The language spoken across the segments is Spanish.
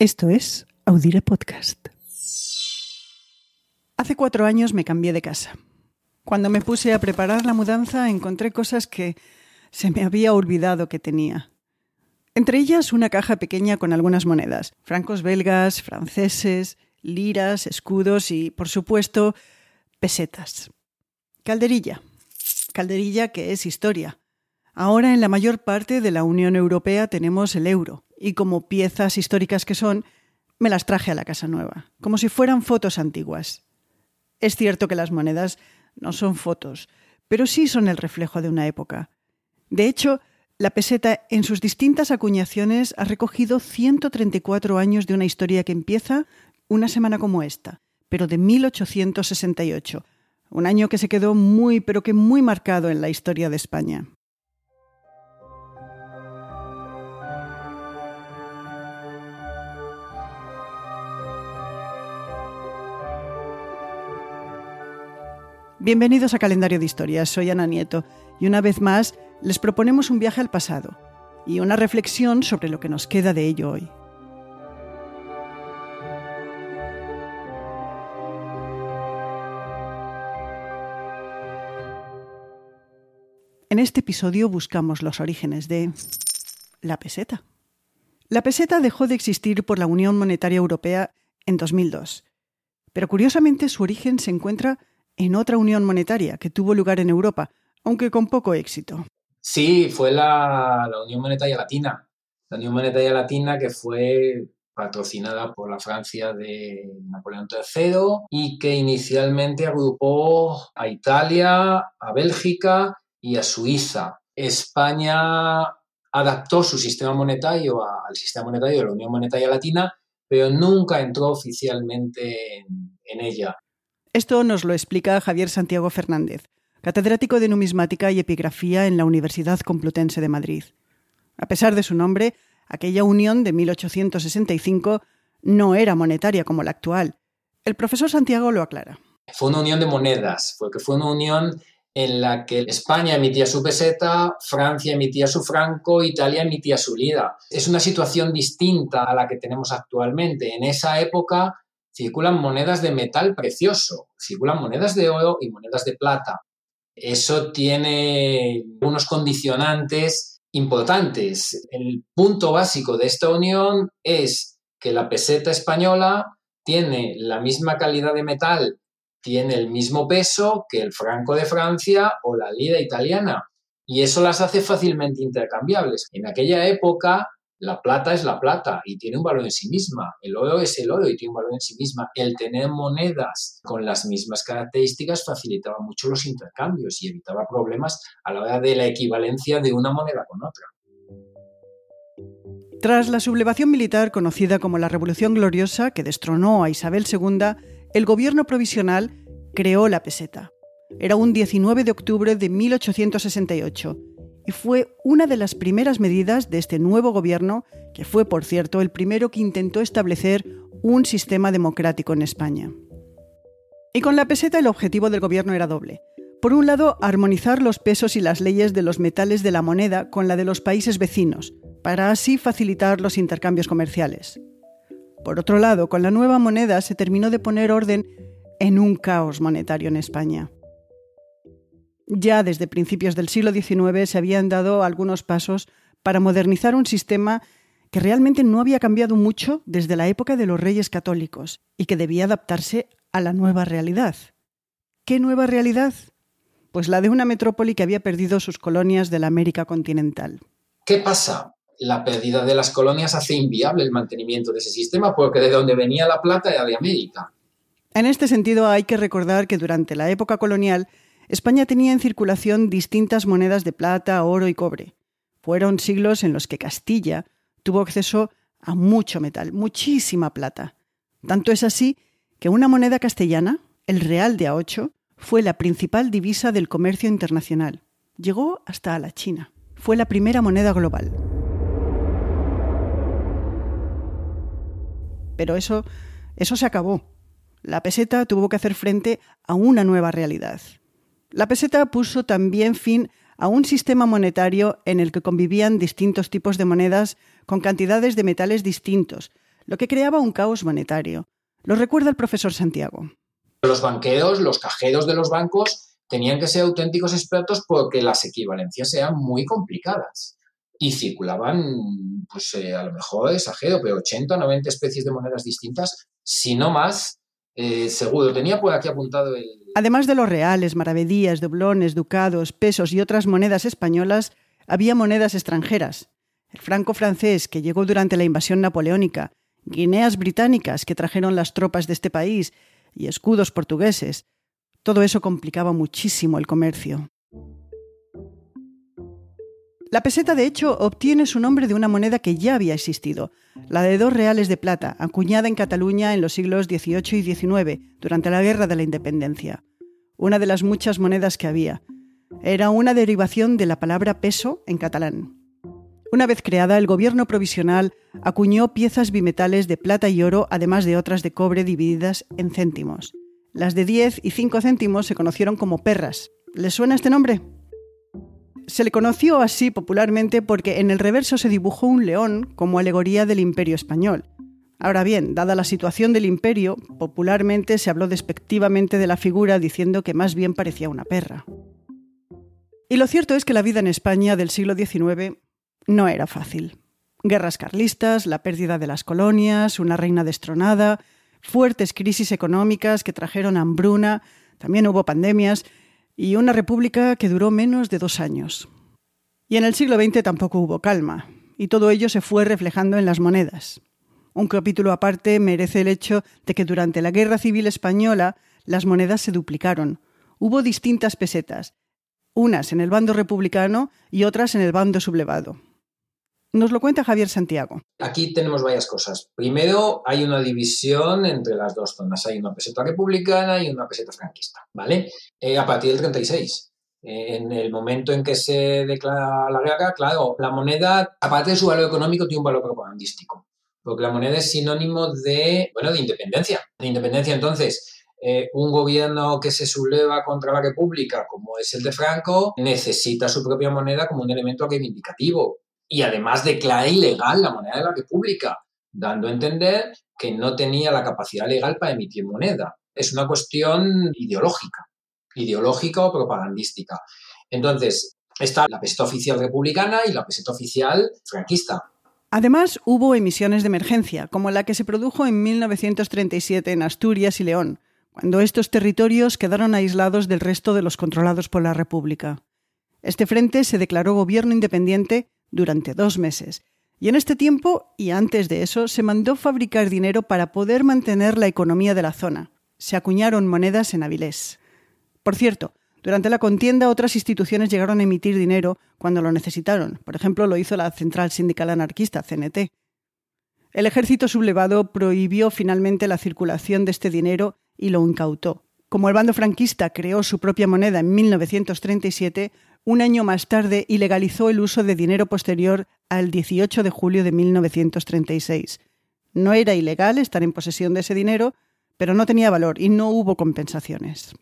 Esto es Audire Podcast. Hace cuatro años me cambié de casa. Cuando me puse a preparar la mudanza encontré cosas que se me había olvidado que tenía. Entre ellas una caja pequeña con algunas monedas, francos belgas, franceses, liras, escudos y, por supuesto, pesetas. Calderilla. Calderilla que es historia. Ahora en la mayor parte de la Unión Europea tenemos el euro, y como piezas históricas que son, me las traje a la casa nueva, como si fueran fotos antiguas. Es cierto que las monedas no son fotos, pero sí son el reflejo de una época. De hecho, la peseta en sus distintas acuñaciones ha recogido 134 años de una historia que empieza una semana como esta, pero de 1868, un año que se quedó muy, pero que muy marcado en la historia de España. Bienvenidos a Calendario de Historias, soy Ana Nieto y una vez más les proponemos un viaje al pasado y una reflexión sobre lo que nos queda de ello hoy. En este episodio buscamos los orígenes de la peseta. La peseta dejó de existir por la Unión Monetaria Europea en 2002, pero curiosamente su origen se encuentra en otra unión monetaria que tuvo lugar en Europa, aunque con poco éxito. Sí, fue la, Unión Monetaria Latina. La Unión Monetaria Latina que fue patrocinada por la Francia de Napoleón III y que inicialmente agrupó a Italia, a Bélgica y a Suiza. España adaptó su sistema monetario al sistema monetario de la Unión Monetaria Latina, pero nunca entró oficialmente en ella. Esto nos lo explica Javier Santiago Fernández, catedrático de numismática y epigrafía en la Universidad Complutense de Madrid. A pesar de su nombre, aquella unión de 1865 no era monetaria como la actual. El profesor Santiago lo aclara. Fue una unión de monedas, porque fue una unión en la que España emitía su peseta, Francia emitía su franco, Italia emitía su lira. Es una situación distinta a la que tenemos actualmente. En esa época circulan monedas de metal precioso, circulan monedas de oro y monedas de plata. Eso tiene unos condicionantes importantes. El punto básico de esta unión es que la peseta española tiene la misma calidad de metal, tiene el mismo peso que el franco de Francia o la lira italiana. Y eso las hace fácilmente intercambiables. En aquella época la plata es la plata y tiene un valor en sí misma. El oro es el oro y tiene un valor en sí misma. El tener monedas con las mismas características facilitaba mucho los intercambios y evitaba problemas a la hora de la equivalencia de una moneda con otra. Tras la sublevación militar conocida como la Revolución Gloriosa, que destronó a Isabel II, el gobierno provisional creó la peseta. Era un 19 de octubre de 1868 y fue una de las primeras medidas de este nuevo gobierno, que fue, por cierto, el primero que intentó establecer un sistema democrático en España. Y con la peseta el objetivo del gobierno era doble. Por un lado, armonizar los pesos y las leyes de los metales de la moneda con la de los países vecinos, para así facilitar los intercambios comerciales. Por otro lado, con la nueva moneda se terminó de poner orden en un caos monetario en España. Ya desde principios del siglo XIX se habían dado algunos pasos para modernizar un sistema que realmente no había cambiado mucho desde la época de los reyes católicos y que debía adaptarse a la nueva realidad. ¿Qué nueva realidad? Pues la de una metrópoli que había perdido sus colonias de la América continental. ¿Qué pasa? La pérdida de las colonias hace inviable el mantenimiento de ese sistema porque de donde venía la plata era de América. En este sentido hay que recordar que durante la época colonial España tenía en circulación distintas monedas de plata, oro y cobre. Fueron siglos en los que Castilla tuvo acceso a mucho metal, muchísima plata. Tanto es así que una moneda castellana, el real de A8, fue la principal divisa del comercio internacional. Llegó hasta a la China. Fue la primera moneda global. Pero eso, eso se acabó. La peseta tuvo que hacer frente a una nueva realidad. La peseta puso también fin a un sistema monetario en el que convivían distintos tipos de monedas con cantidades de metales distintos, lo que creaba un caos monetario. Lo recuerda el profesor Santiago. Los banqueros, los cajeros de los bancos tenían que ser auténticos expertos porque las equivalencias eran muy complicadas y circulaban, pues eh, a lo mejor exagero, pero 80 o 90 especies de monedas distintas, si no más, eh, seguro. Tenía por aquí apuntado el... Además de los reales, maravedías, doblones, ducados, pesos y otras monedas españolas, había monedas extranjeras. El franco francés, que llegó durante la invasión napoleónica, guineas británicas que trajeron las tropas de este país y escudos portugueses. Todo eso complicaba muchísimo el comercio. La peseta, de hecho, obtiene su nombre de una moneda que ya había existido, la de dos reales de plata, acuñada en Cataluña en los siglos XVIII y XIX, durante la Guerra de la Independencia. Una de las muchas monedas que había. Era una derivación de la palabra peso en catalán. Una vez creada, el gobierno provisional acuñó piezas bimetales de plata y oro, además de otras de cobre divididas en céntimos. Las de 10 y 5 céntimos se conocieron como perras. ¿Les suena este nombre? Se le conoció así popularmente porque en el reverso se dibujó un león como alegoría del imperio español. Ahora bien, dada la situación del imperio, popularmente se habló despectivamente de la figura diciendo que más bien parecía una perra. Y lo cierto es que la vida en España del siglo XIX no era fácil. Guerras carlistas, la pérdida de las colonias, una reina destronada, fuertes crisis económicas que trajeron hambruna, también hubo pandemias, y una república que duró menos de dos años. Y en el siglo XX tampoco hubo calma, y todo ello se fue reflejando en las monedas. Un capítulo aparte merece el hecho de que durante la Guerra Civil Española las monedas se duplicaron. Hubo distintas pesetas, unas en el bando republicano y otras en el bando sublevado. Nos lo cuenta Javier Santiago. Aquí tenemos varias cosas. Primero, hay una división entre las dos zonas. Hay una peseta republicana y una peseta franquista, ¿vale? Eh, a partir del 36. Eh, en el momento en que se declara la guerra, claro, la moneda, aparte de su valor económico, tiene un valor propagandístico. Porque la moneda es sinónimo de, bueno, de independencia. De independencia, entonces, eh, un gobierno que se subleva contra la República, como es el de Franco, necesita su propia moneda como un elemento reivindicativo y además declara ilegal la moneda de la República, dando a entender que no tenía la capacidad legal para emitir moneda. Es una cuestión ideológica, ideológica o propagandística. Entonces, está la peseta oficial republicana y la peseta oficial franquista. Además, hubo emisiones de emergencia, como la que se produjo en 1937 en Asturias y León, cuando estos territorios quedaron aislados del resto de los controlados por la República. Este frente se declaró gobierno independiente durante dos meses. Y en este tiempo, y antes de eso, se mandó fabricar dinero para poder mantener la economía de la zona. Se acuñaron monedas en Avilés. Por cierto, durante la contienda otras instituciones llegaron a emitir dinero cuando lo necesitaron. Por ejemplo, lo hizo la Central Sindical Anarquista, CNT. El ejército sublevado prohibió finalmente la circulación de este dinero y lo incautó. Como el bando franquista creó su propia moneda en 1937, un año más tarde ilegalizó el uso de dinero posterior al 18 de julio de 1936. No era ilegal estar en posesión de ese dinero, pero no tenía valor y no hubo compensaciones.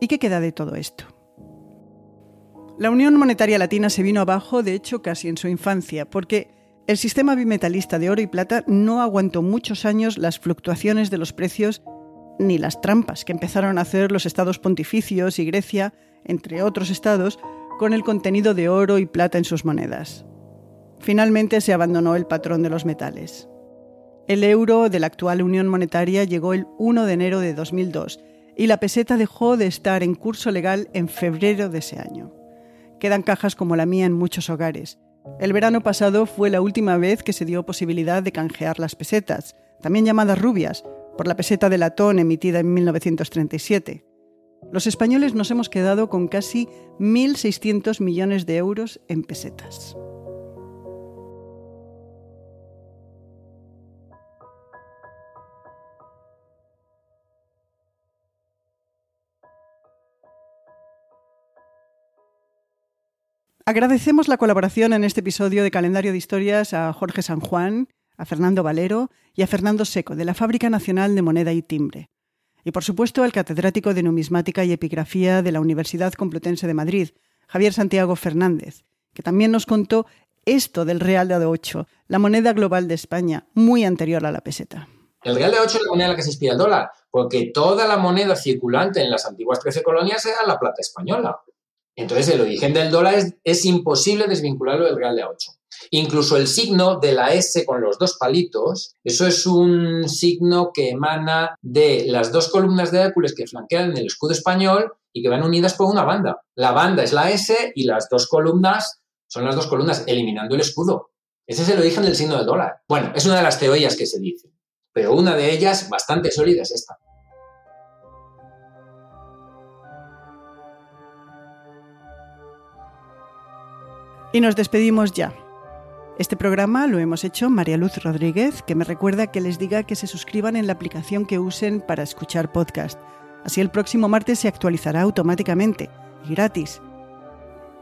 ¿Y qué queda de todo esto? La Unión Monetaria Latina se vino abajo, de hecho, casi en su infancia, porque el sistema bimetalista de oro y plata no aguantó muchos años las fluctuaciones de los precios ni las trampas que empezaron a hacer los estados pontificios y Grecia, entre otros estados, con el contenido de oro y plata en sus monedas. Finalmente se abandonó el patrón de los metales. El euro de la actual Unión Monetaria llegó el 1 de enero de 2002 y la peseta dejó de estar en curso legal en febrero de ese año. Quedan cajas como la mía en muchos hogares. El verano pasado fue la última vez que se dio posibilidad de canjear las pesetas, también llamadas rubias, por la peseta de latón emitida en 1937. Los españoles nos hemos quedado con casi 1.600 millones de euros en pesetas. Agradecemos la colaboración en este episodio de Calendario de Historias a Jorge San Juan, a Fernando Valero y a Fernando Seco, de la Fábrica Nacional de Moneda y Timbre. Y por supuesto al catedrático de Numismática y Epigrafía de la Universidad Complutense de Madrid, Javier Santiago Fernández, que también nos contó esto del real de A8, la moneda global de España, muy anterior a la peseta? El real de A8 es la moneda en la que se inspira el dólar, porque toda la moneda circulante en las antiguas 13 colonias era la plata española. Entonces, el origen del dólar es, imposible desvincularlo del real de A8. Incluso el signo de la S con los dos palitos, eso es un signo que emana de las dos columnas de Hércules que flanquean el escudo español y que van unidas por una banda. La banda es la S y las dos columnas son las dos columnas, eliminando el escudo. Ese es el origen del signo del dólar. Bueno, es una de las teorías que se dice, pero una de ellas bastante sólida es esta. Y nos despedimos ya. Este programa lo hemos hecho María Luz Rodríguez, que me recuerda que les diga que se suscriban en la aplicación que usen para escuchar podcast. Así el próximo martes se actualizará automáticamente y gratis.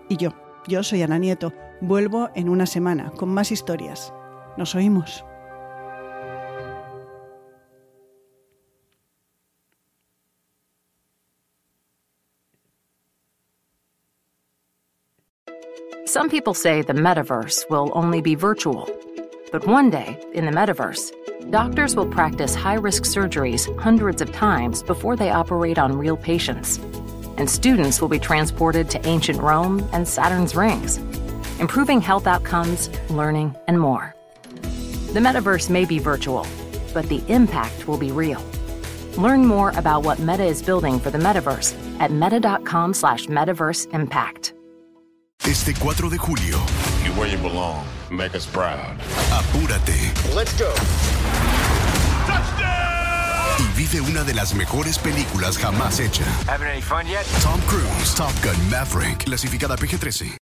Y yo, yo soy Ana Nieto. Vuelvo en una semana con más historias. Nos oímos. Some people say the metaverse will only be virtual. But one day, in the metaverse, doctors will practice high risk surgeries hundreds of times before they operate on real patients. And students will be transported to ancient Rome and Saturn's rings, improving health outcomes, learning, and more. The metaverse may be virtual, but the impact will be real. Learn more about what Meta is building for the metaverse at meta.com slash metaverse impact. Este 4 de julio. You're where you belong. Make us proud. Apúrate. Let's go. Y vive una de las mejores películas jamás hecha. Having any fun yet? Tom Cruise, Top Gun Maverick, clasificada PG-13.